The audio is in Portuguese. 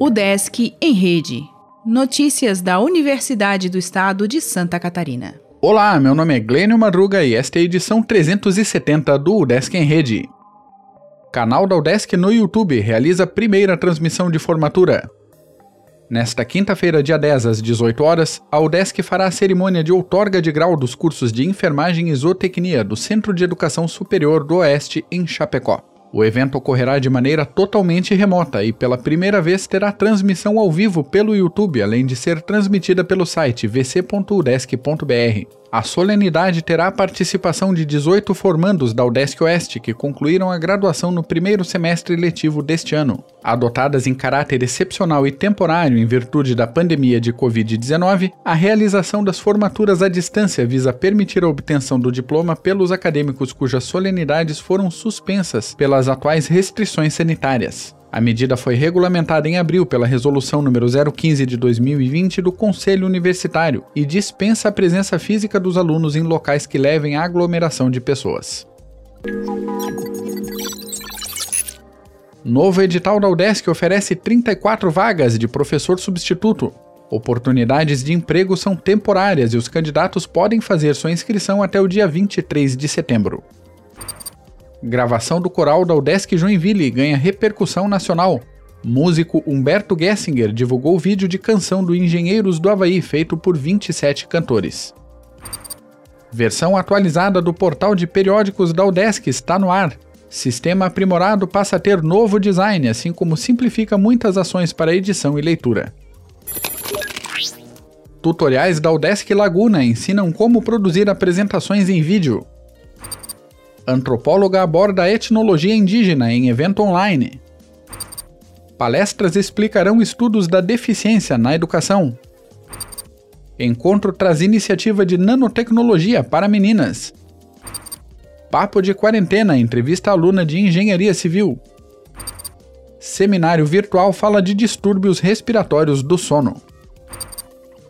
O Desk em Rede. Notícias da Universidade do Estado de Santa Catarina. Olá, meu nome é Glênio Madruga e esta é a edição 370 do UDESC em Rede. Canal da UDESC no YouTube realiza a primeira transmissão de formatura. Nesta quinta-feira, dia 10, às 18 horas, a UDESC fará a cerimônia de outorga de grau dos cursos de Enfermagem e Zootecnia do Centro de Educação Superior do Oeste, em Chapecó. O evento ocorrerá de maneira totalmente remota e pela primeira vez terá transmissão ao vivo pelo YouTube, além de ser transmitida pelo site vc.udesc.br. A solenidade terá a participação de 18 formandos da UDESC Oeste que concluíram a graduação no primeiro semestre letivo deste ano. Adotadas em caráter excepcional e temporário em virtude da pandemia de Covid-19, a realização das formaturas à distância visa permitir a obtenção do diploma pelos acadêmicos cujas solenidades foram suspensas pelas atuais restrições sanitárias. A medida foi regulamentada em abril pela Resolução nº 015 de 2020 do Conselho Universitário e dispensa a presença física dos alunos em locais que levem à aglomeração de pessoas. Novo edital da UDESC oferece 34 vagas de professor substituto. Oportunidades de emprego são temporárias e os candidatos podem fazer sua inscrição até o dia 23 de setembro. Gravação do coral da UDESC Joinville ganha repercussão nacional. Músico Humberto Gessinger divulgou vídeo de canção do Engenheiros do Havaí feito por 27 cantores. Versão atualizada do portal de periódicos da UDESC está no ar. Sistema aprimorado passa a ter novo design, assim como simplifica muitas ações para edição e leitura. Tutoriais da UDESC Laguna ensinam como produzir apresentações em vídeo. Antropóloga aborda a etnologia indígena em evento online. Palestras explicarão estudos da deficiência na educação. Encontro traz iniciativa de nanotecnologia para meninas. Papo de quarentena entrevista aluna de engenharia civil. Seminário virtual fala de distúrbios respiratórios do sono.